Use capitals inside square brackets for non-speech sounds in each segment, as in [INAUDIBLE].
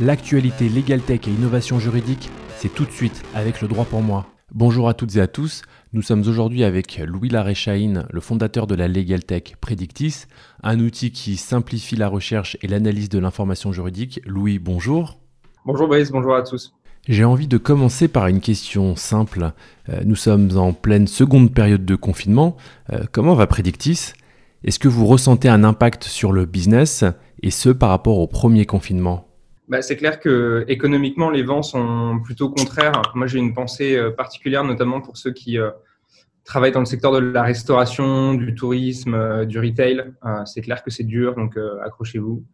L'actualité Legal Tech et innovation juridique, c'est tout de suite avec le droit pour moi. Bonjour à toutes et à tous, nous sommes aujourd'hui avec Louis Laréchaïne, le fondateur de la Legal Tech Predictis, un outil qui simplifie la recherche et l'analyse de l'information juridique. Louis, bonjour. Bonjour Brice, bonjour à tous. J'ai envie de commencer par une question simple. Euh, nous sommes en pleine seconde période de confinement. Euh, comment va Predictis? Est-ce que vous ressentez un impact sur le business et ce par rapport au premier confinement? Bah, c'est clair que économiquement, les vents sont plutôt contraires. Moi, j'ai une pensée euh, particulière, notamment pour ceux qui euh, travaillent dans le secteur de la restauration, du tourisme, euh, du retail. c'est clair que c'est dur, donc accrochez-vous.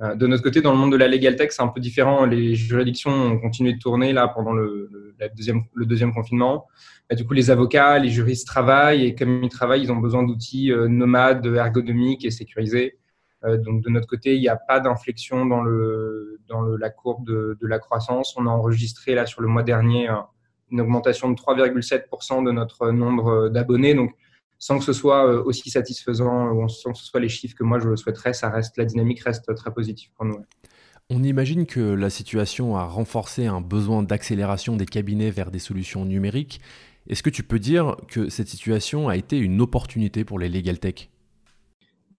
de notre côté, dans le monde de la legal tech, c'est un peu différent. Les juridictions ont continué de tourner là pendant le, deuxième, le deuxième confinement. Bah, du coup, les avocats, les juristes travaillent et comme ils travaillent, ils ont besoin d'outils nomades, ergonomiques et sécurisés. Euh, donc de notre côté, il n'y a pas d'inflexion dans, le, dans la courbe de, la croissance. On a enregistré là sur le mois dernier une augmentation de 3,7% de notre nombre d'abonnés. Donc sans que ce soit euh, aussi satisfaisant ou sans que ce soit les chiffres que moi je souhaiterais, ça reste la dynamique reste très positive pour nous. On imagine que la situation a renforcé un besoin d'accélération des cabinets vers des solutions numériques. Est-ce que tu peux dire que cette situation a été une opportunité pour les legal tech?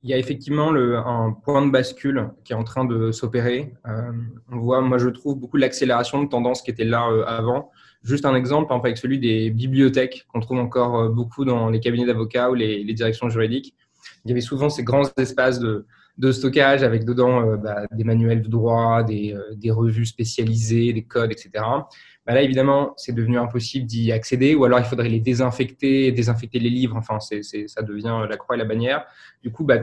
Il y a effectivement le, un point de bascule qui est en train de s'opérer. Euh, on voit, moi je trouve beaucoup l'accélération de tendance qui était là euh, avant. Juste un exemple, avec celui des bibliothèques qu'on trouve encore euh, beaucoup dans les cabinets d'avocats ou les, directions juridiques. Il y avait souvent ces grands espaces de, de stockage avec dedans bah, des manuels de droit, des, des, revues spécialisées, des codes, etc. Bah là, évidemment, c'est devenu impossible d'y accéder, ou alors il faudrait les désinfecter, désinfecter les livres. Enfin, ça devient la croix et la bannière. Du coup, bah,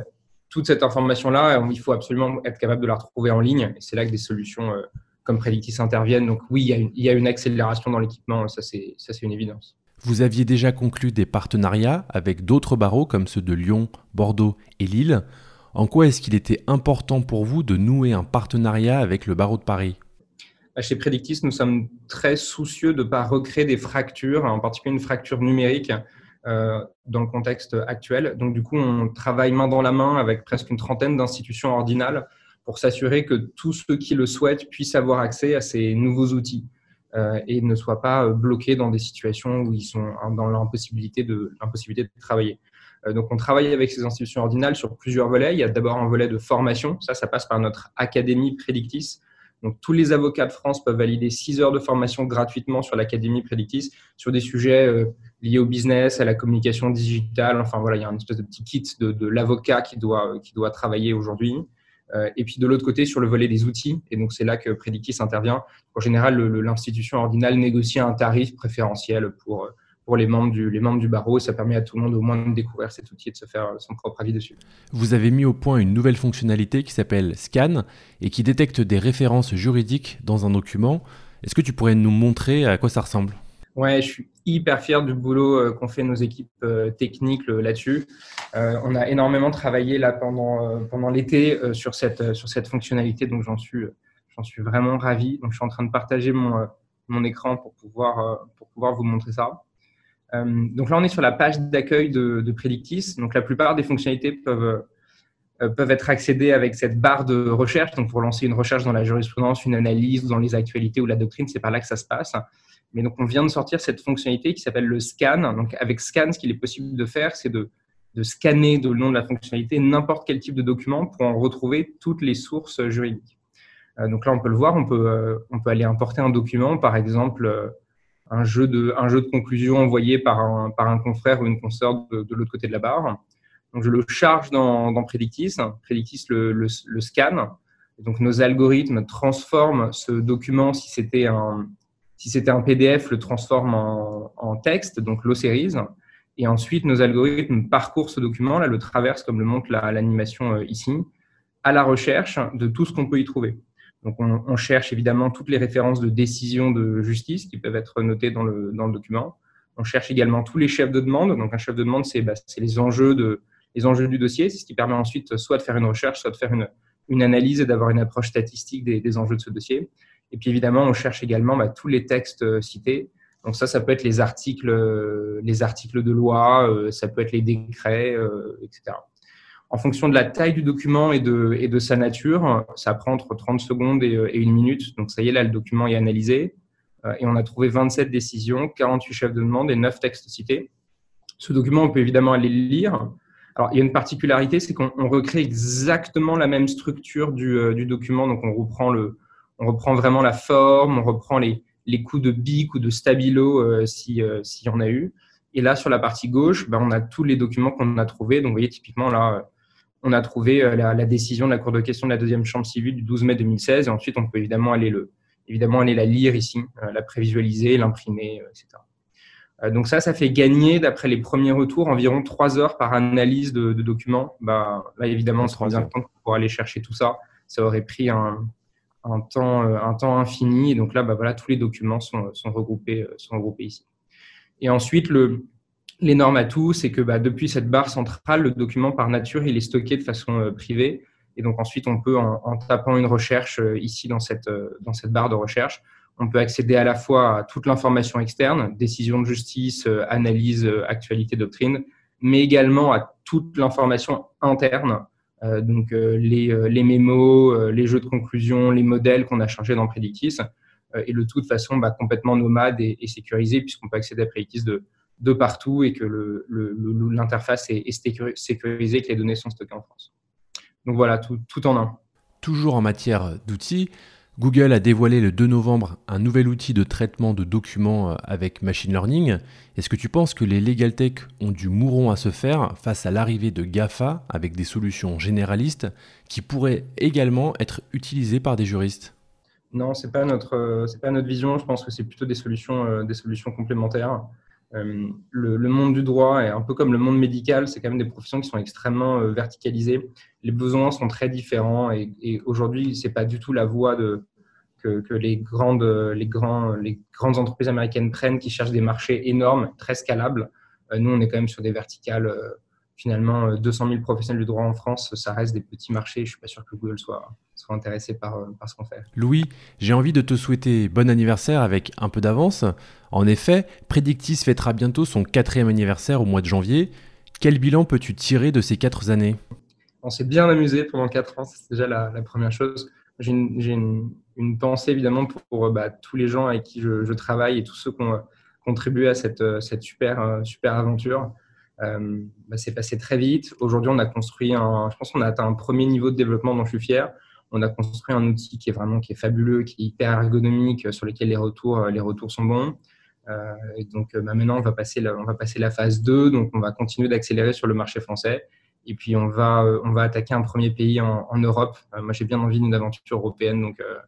toute cette information-là, il faut absolument être capable de la retrouver en ligne. Et c'est là que des solutions euh, comme Predictis interviennent. Donc oui, il y, a une, accélération dans l'équipement, ça c'est une évidence. Vous aviez déjà conclu des partenariats avec d'autres barreaux comme ceux de Lyon, Bordeaux et Lille. En quoi est-ce qu'il était important pour vous de nouer un partenariat avec le barreau de Paris? Chez Predictis, nous sommes très soucieux de ne pas recréer des fractures, en particulier une fracture numérique euh, dans le contexte actuel. Donc, du coup, on travaille main dans la main avec presque une trentaine d'institutions ordinales pour s'assurer que tous ceux qui le souhaitent puissent avoir accès à ces nouveaux outils euh, et ne soient pas bloqués dans des situations où ils sont dans l'impossibilité de, l'impossibilité de travailler. Euh, donc, on travaille avec ces institutions ordinales sur plusieurs volets. Il y a d'abord un volet de formation. Ça, ça passe par notre académie Predictis, donc, tous les avocats de France peuvent valider 6 heures de formation gratuitement sur l'Académie Predictis sur des sujets euh, liés au business, à la communication digitale. Enfin, voilà, il y a un espèce de petit kit de, l'avocat qui doit, qui doit travailler aujourd'hui. Euh, et puis, de l'autre côté, sur le volet des outils. Et donc, c'est là que Predictis intervient. En général, l'institution ordinale négocie un tarif préférentiel pour, pour les membres, du, les membres du barreau. ça permet à tout le monde au moins de découvrir cet outil et de se faire son propre avis dessus. Vous avez mis au point une nouvelle fonctionnalité qui s'appelle Scan et qui détecte des références juridiques dans un document. Est-ce que tu pourrais nous montrer à quoi ça ressemble? Ouais, je suis hyper fier du boulot euh, qu'ont fait nos équipes euh, techniques là-dessus. Euh, on a énormément travaillé là pendant, pendant l'été sur, cette, sur cette fonctionnalité, donc j'en suis, j'en suis vraiment ravi. Donc je suis en train de partager mon, mon écran pour pouvoir, pour pouvoir vous montrer ça. Euh, donc là, on est sur la page d'accueil de, de, Predictis. Donc la plupart des fonctionnalités peuvent, euh, peuvent être accédées avec cette barre de recherche. Donc pour lancer une recherche dans la jurisprudence, une analyse dans les actualités ou la doctrine, c'est par là que ça se passe. Mais donc on vient de sortir cette fonctionnalité qui s'appelle le scan. Donc avec scan, ce qu'il est possible de faire, c'est de, scanner de le nom de la fonctionnalité n'importe quel type de document pour en retrouver toutes les sources juridiques. Euh, donc là, on peut le voir, on peut, on peut aller importer un document, par exemple un jeu de, un jeu de conclusion envoyé par un, par un confrère ou une consoeur de, l'autre côté de la barre. Donc, je le charge dans, dans Predictis. Predictis le, le, scanne. donc, nos algorithmes transforment ce document, si c'était un, si c'était un PDF, le transforment en, en texte, donc l'O-Series. Et ensuite, nos algorithmes parcourent ce document, là, le traversent, comme le montre l'animation euh, ici, à la recherche de tout ce qu'on peut y trouver. Donc, on, cherche évidemment toutes les références de décision de justice qui peuvent être notées dans le, document. On cherche également tous les chefs de demande. Donc, un chef de demande, c'est bah, les, enjeux du dossier. C'est ce qui permet ensuite soit de faire une recherche, soit de faire une, analyse et d'avoir une approche statistique des, enjeux de ce dossier. Et puis, évidemment, on cherche également bah, tous les textes euh, cités. Donc, ça, ça peut être les articles, les articles de loi, euh, ça peut être les décrets, euh, etc. en fonction de la taille du document et de, sa nature, ça prend entre 30 secondes et, une minute. Donc ça y est, là, le document est analysé. et on a trouvé 27 décisions, 48 chefs de demande et 9 textes cités. Ce document, on peut évidemment aller le lire. Alors, il y a une particularité, c'est qu'on recrée exactement la même structure du, du, document. Donc, on reprend, le, on reprend vraiment la forme, on reprend les, coups de bic ou de stabilo euh, s'il y en a eu. Et là, sur la partie gauche, ben, on a tous les documents qu'on a trouvés. Donc, vous voyez, typiquement, là, on a trouvé euh, la, décision de la Cour de question de la deuxième chambre civile du 12 mai 2016. Et ensuite, on peut évidemment aller, le, évidemment aller la lire ici, euh, la prévisualiser, l'imprimer, etc. Donc ça, ça fait gagner, d'après les premiers retours, environ trois heures par analyse de, documents. Ben, là, évidemment, on se rend bien compte pour aller chercher tout ça, ça aurait pris un, un temps, euh, un temps infini. Et donc là, bah, voilà, tous les documents sont, sont, regroupés, euh, sont regroupés ici. Et ensuite, le, l'énorme atout, c'est que bah, depuis cette barre centrale, le document par nature, il est stocké de façon euh, privée. Et donc ensuite, on peut, en, tapant une recherche ici dans cette, dans cette barre de recherche, on peut accéder à la fois à toute l'information externe, décision de justice, analyse, actualité, doctrine, mais également à toute l'information interne euh, donc euh, les, euh, les, mémos, les jeux de conclusion, les modèles qu'on a chargés dans Predictis, et le tout de façon bah, complètement nomade et, sécurisé, puisqu'on peut accéder à Predictis de, de partout et que l'interface le, est, est, sécurisée, que les données sont stockées en France. Donc voilà, tout, tout en un. Toujours en matière d'outils, Google a dévoilé le 2 novembre un nouvel outil de traitement de documents euh, avec machine learning. Est-ce que tu penses que les legal tech ont du mouron à se faire face à l'arrivée de GAFA avec des solutions généralistes qui pourraient également être utilisées par des juristes? Non, ce n'est pas, notre, euh, pas notre vision. Je pense que c'est plutôt des solutions, euh, des solutions complémentaires. Le, monde du droit est un peu comme le monde médical, c'est quand même des professions qui sont extrêmement verticalisées les besoins sont très différents et, et aujourd'hui, c'est pas du tout la voie que, les, grandes, grands, les grandes entreprises américaines prennent qui cherchent des marchés énormes, très scalables. Euh, nous, on est quand même sur des verticales. Euh, finalement, 200 euh, 000 professionnels du droit en France, ça reste des petits marchés. Je suis pas sûr que Google soit, soit intéressé par, par ce qu'on fait. Louis, j'ai envie de te souhaiter bon anniversaire avec un peu d'avance. En effet, Predictis fêtera bientôt son quatrième anniversaire au mois de janvier. Quel bilan peux-tu tirer de ces quatre années? On s'est bien amusé pendant quatre ans, c'est déjà la, première chose. J'ai une, pensée évidemment pour, bah, tous les gens avec qui je, travaille et tous ceux qui ont contribué à cette, super, super aventure. Euh, bah, c'est passé très vite. Aujourd'hui, on a construit un, je pense qu'on a atteint un premier niveau de développement dont je suis fier. On a construit un outil qui est vraiment qui est fabuleux, qui est hyper ergonomique, sur lequel les retours, les retours sont bons. Euh, donc bah, maintenant, on va, passer la, on va passer la phase 2, donc on va continuer d'accélérer sur le marché français. Et puis, on va, euh, on va attaquer un premier pays en, Europe. Euh, moi, j'ai bien envie d'une aventure européenne. Donc, euh,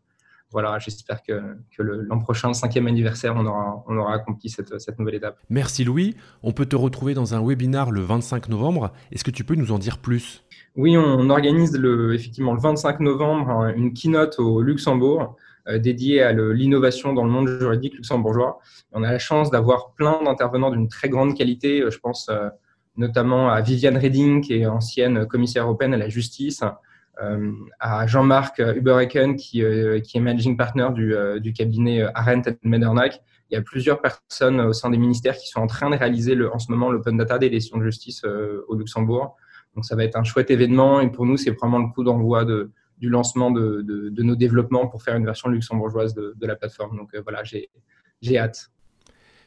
voilà, j'espère que, que l'an prochain, le cinquième anniversaire, on aura, on aura accompli cette, cette, nouvelle étape. Merci Louis. On peut te retrouver dans un webinar le 25 novembre. Est-ce que tu peux nous en dire plus? Oui, on organise le, effectivement le 25 novembre une keynote au Luxembourg dédiée à l'innovation dans le monde juridique luxembourgeois. On a la chance d'avoir plein d'intervenants d'une très grande qualité. Je pense notamment à Viviane Reding, qui est ancienne commissaire européenne à la justice, euh, à Jean-Marc Ubereken, qui, euh, qui, est managing partner du, euh, cabinet Arendt Medernach. Il y a plusieurs personnes au sein des ministères qui sont en train de réaliser en ce moment l'Open Data des décisions de justice au Luxembourg. Donc ça va être un chouette événement et pour nous, c'est vraiment le coup d'envoi de, du lancement de, nos développements pour faire une version luxembourgeoise de la plateforme. Donc voilà, j'ai hâte.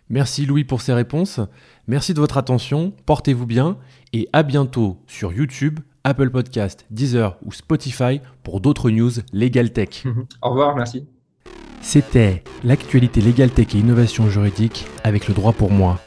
Merci Louis pour ces réponses. Merci de votre attention. Portez-vous bien et à bientôt sur YouTube, Apple Podcast, Deezer ou Spotify pour d'autres news Legal Tech. [LAUGHS] Au revoir, merci. C'était l'actualité Legal Tech et innovation juridique avec le droit pour moi.